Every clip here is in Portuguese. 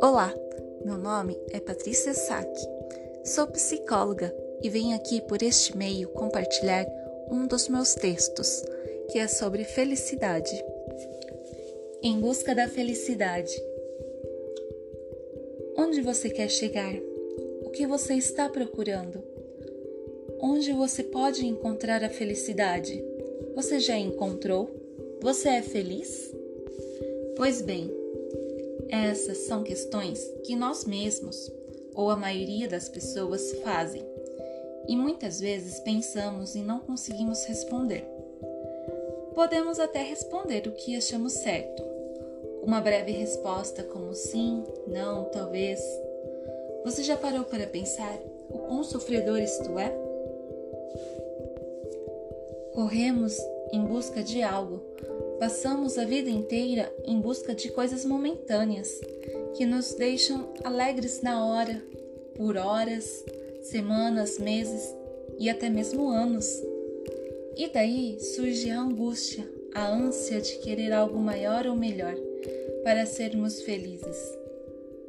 Olá, meu nome é Patrícia Sack, sou psicóloga e venho aqui por este meio compartilhar um dos meus textos, que é sobre felicidade. Em busca da felicidade. Onde você quer chegar? O que você está procurando? Onde você pode encontrar a felicidade? Você já encontrou? Você é feliz? Pois bem, essas são questões que nós mesmos, ou a maioria das pessoas, fazem e muitas vezes pensamos e não conseguimos responder. Podemos até responder o que achamos certo, uma breve resposta como sim, não, talvez. Você já parou para pensar o quão sofredor isto é? Corremos em busca de algo, passamos a vida inteira em busca de coisas momentâneas que nos deixam alegres na hora, por horas, semanas, meses e até mesmo anos. E daí surge a angústia, a ânsia de querer algo maior ou melhor para sermos felizes.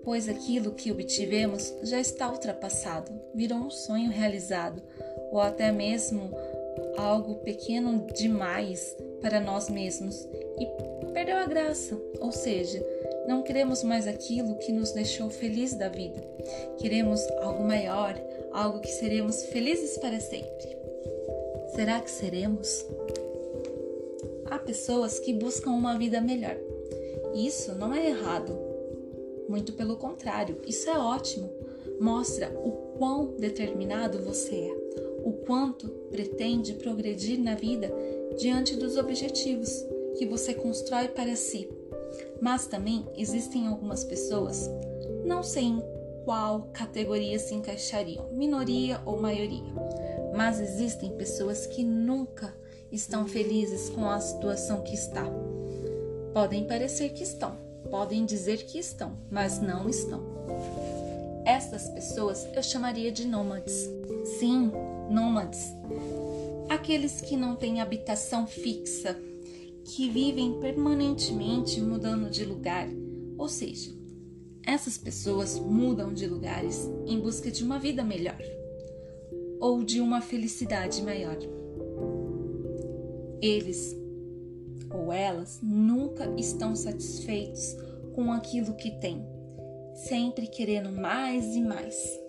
Pois aquilo que obtivemos já está ultrapassado, virou um sonho realizado, ou até mesmo algo pequeno demais para nós mesmos e perdeu a graça, ou seja, não queremos mais aquilo que nos deixou feliz da vida. Queremos algo maior, algo que seremos felizes para sempre. Será que seremos? Há pessoas que buscam uma vida melhor. Isso não é errado. Muito pelo contrário, isso é ótimo. Mostra o quão determinado você é, o quanto pretende progredir na vida diante dos objetivos que você constrói para si. Mas também existem algumas pessoas, não sei em qual categoria se encaixariam, minoria ou maioria. Mas existem pessoas que nunca estão felizes com a situação que está. Podem parecer que estão, podem dizer que estão, mas não estão. Estas pessoas eu chamaria de nômades. Sim, nômades. Aqueles que não têm habitação fixa, que vivem permanentemente mudando de lugar, ou seja, essas pessoas mudam de lugares em busca de uma vida melhor ou de uma felicidade maior. Eles ou elas nunca estão satisfeitos com aquilo que têm, sempre querendo mais e mais.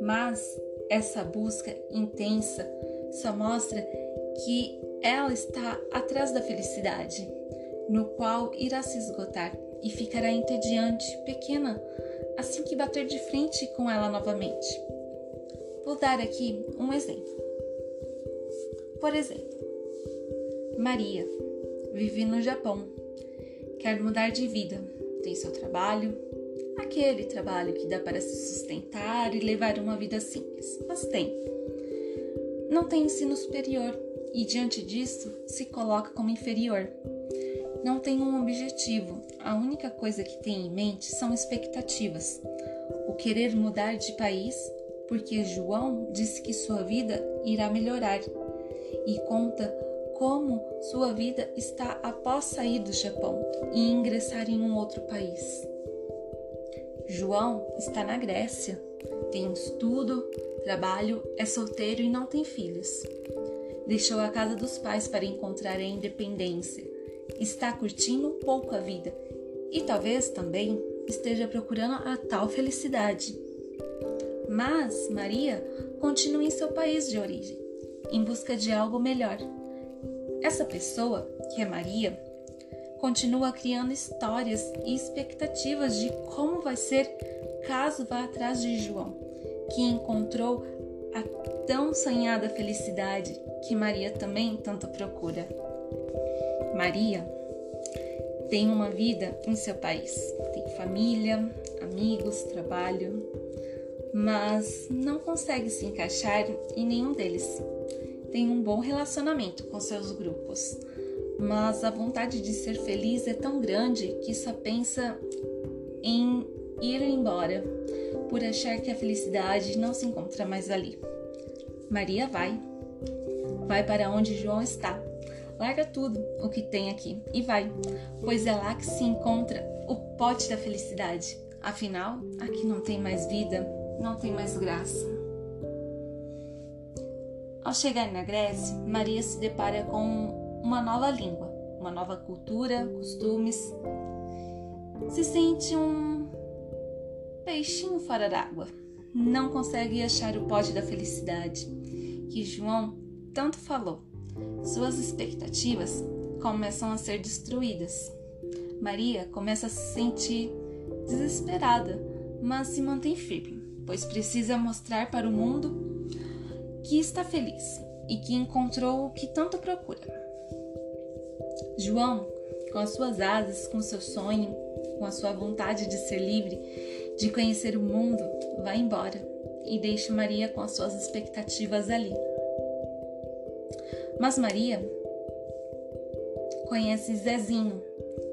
Mas essa busca intensa só mostra que ela está atrás da felicidade, no qual irá se esgotar e ficará entediante, pequena, assim que bater de frente com ela novamente. Vou dar aqui um exemplo. Por exemplo, Maria vive no Japão, quer mudar de vida, tem seu trabalho, aquele trabalho que dá para se sustentar e levar uma vida simples, mas tem. Não tem ensino superior e, diante disso, se coloca como inferior não tem um objetivo, a única coisa que tem em mente são expectativas. O querer mudar de país, porque João disse que sua vida irá melhorar e conta como sua vida está após sair do Japão e ingressar em um outro país. João está na Grécia, tem estudo, trabalho, é solteiro e não tem filhos. Deixou a casa dos pais para encontrar a independência está curtindo um pouco a vida e talvez também esteja procurando a tal felicidade. Mas Maria continua em seu país de origem, em busca de algo melhor. Essa pessoa, que é Maria, continua criando histórias e expectativas de como vai ser caso vá atrás de João, que encontrou a tão sonhada felicidade que Maria também tanto procura. Maria tem uma vida em seu país, tem família, amigos, trabalho, mas não consegue se encaixar em nenhum deles. Tem um bom relacionamento com seus grupos, mas a vontade de ser feliz é tão grande que só pensa em ir embora por achar que a felicidade não se encontra mais ali. Maria vai, Vai para onde João está. Larga tudo o que tem aqui e vai, pois é lá que se encontra o pote da felicidade. Afinal, aqui não tem mais vida, não tem mais graça. Ao chegar na Grécia, Maria se depara com uma nova língua, uma nova cultura, costumes. Se sente um peixinho fora d'água. Não consegue achar o pote da felicidade que João tanto falou. Suas expectativas começam a ser destruídas. Maria começa a se sentir desesperada, mas se mantém firme, pois precisa mostrar para o mundo que está feliz e que encontrou o que tanto procura. João, com as suas asas, com seu sonho, com a sua vontade de ser livre, de conhecer o mundo, vai embora e deixa Maria com as suas expectativas ali. Mas Maria conhece Zezinho,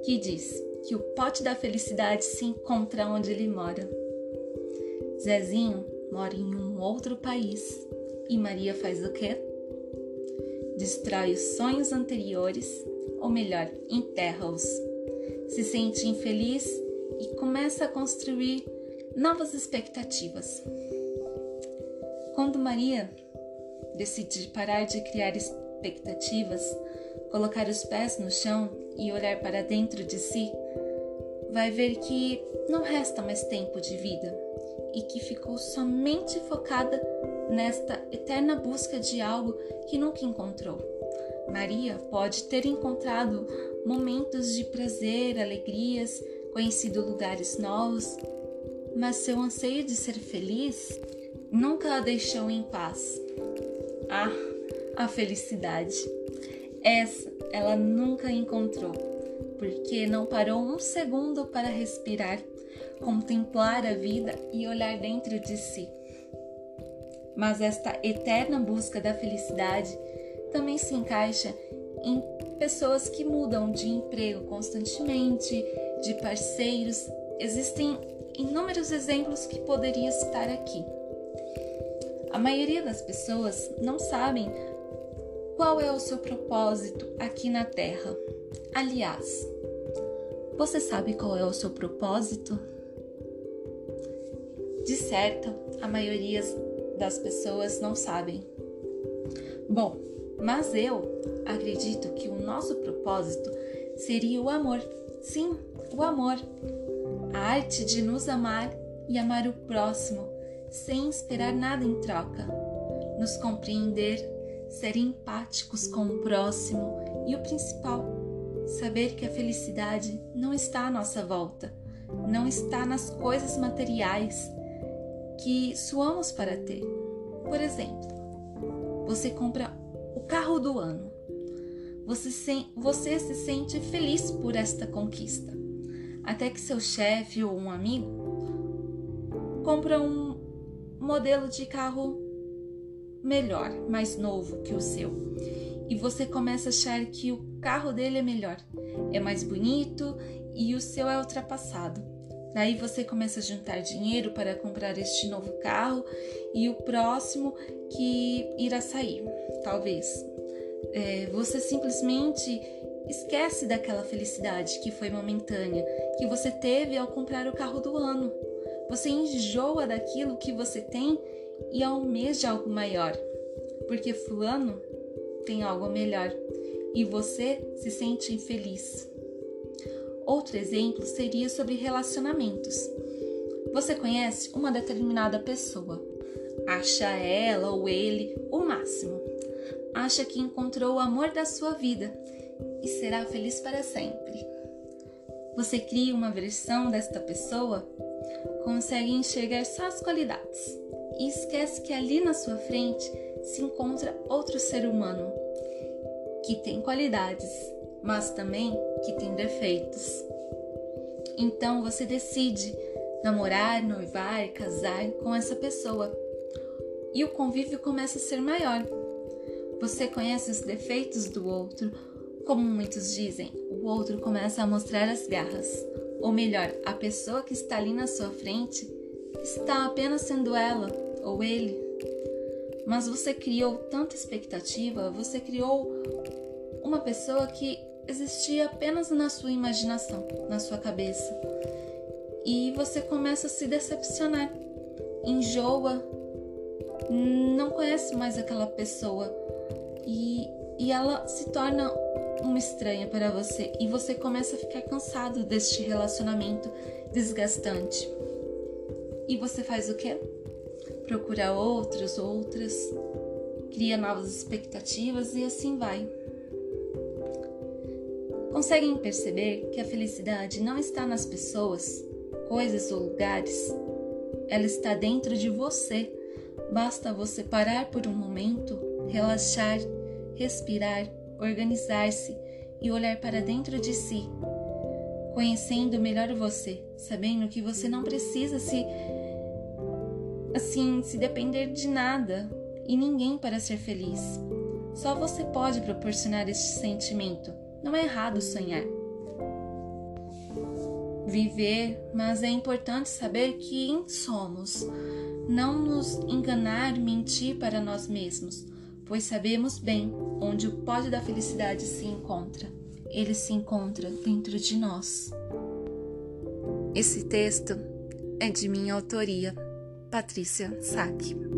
que diz que o pote da felicidade se encontra onde ele mora. Zezinho mora em um outro país e Maria faz o quê? Destrói os sonhos anteriores, ou melhor, enterra-os. Se sente infeliz e começa a construir novas expectativas. Quando Maria decide parar de criar expectativas, colocar os pés no chão e olhar para dentro de si, vai ver que não resta mais tempo de vida e que ficou somente focada nesta eterna busca de algo que nunca encontrou. Maria pode ter encontrado momentos de prazer, alegrias, conhecido lugares novos, mas seu anseio de ser feliz nunca a deixou em paz. Ah, a felicidade. Essa ela nunca encontrou, porque não parou um segundo para respirar, contemplar a vida e olhar dentro de si. Mas esta eterna busca da felicidade também se encaixa em pessoas que mudam de emprego constantemente, de parceiros. Existem inúmeros exemplos que poderia citar aqui. A maioria das pessoas não sabem qual é o seu propósito aqui na Terra. Aliás, você sabe qual é o seu propósito? De certo, a maioria das pessoas não sabem. Bom, mas eu acredito que o nosso propósito seria o amor. Sim, o amor. A arte de nos amar e amar o próximo sem esperar nada em troca. Nos compreender ser empáticos com o próximo e o principal, saber que a felicidade não está à nossa volta, não está nas coisas materiais que suamos para ter. Por exemplo, você compra o carro do ano. Você se, você se sente feliz por esta conquista, até que seu chefe ou um amigo compra um modelo de carro melhor, mais novo que o seu. E você começa a achar que o carro dele é melhor, é mais bonito e o seu é ultrapassado. Daí você começa a juntar dinheiro para comprar este novo carro e o próximo que irá sair, talvez. É, você simplesmente esquece daquela felicidade que foi momentânea, que você teve ao comprar o carro do ano. Você enjoa daquilo que você tem e almeja algo maior, porque Fulano tem algo melhor e você se sente infeliz. Outro exemplo seria sobre relacionamentos. Você conhece uma determinada pessoa, acha ela ou ele o máximo, acha que encontrou o amor da sua vida e será feliz para sempre. Você cria uma versão desta pessoa, consegue enxergar só as qualidades e esquece que ali na sua frente se encontra outro ser humano que tem qualidades, mas também que tem defeitos. Então você decide namorar, noivar, casar com essa pessoa e o convívio começa a ser maior. Você conhece os defeitos do outro, como muitos dizem, o outro começa a mostrar as garras. Ou melhor, a pessoa que está ali na sua frente está apenas sendo ela ou ele. mas você criou tanta expectativa, você criou uma pessoa que existia apenas na sua imaginação, na sua cabeça. E você começa a se decepcionar, enjoa, não conhece mais aquela pessoa e, e ela se torna uma estranha para você e você começa a ficar cansado deste relacionamento desgastante. E você faz o quê? Procura outros, outras, cria novas expectativas e assim vai. Conseguem perceber que a felicidade não está nas pessoas, coisas ou lugares? Ela está dentro de você. Basta você parar por um momento, relaxar, respirar, organizar-se e olhar para dentro de si, conhecendo melhor você, sabendo que você não precisa se assim se depender de nada e ninguém para ser feliz. Só você pode proporcionar este sentimento. Não é errado sonhar. Viver, mas é importante saber quem somos. Não nos enganar, mentir para nós mesmos, pois sabemos bem onde o pódio da felicidade se encontra. Ele se encontra dentro de nós. Esse texto é de minha autoria, Patrícia Sack.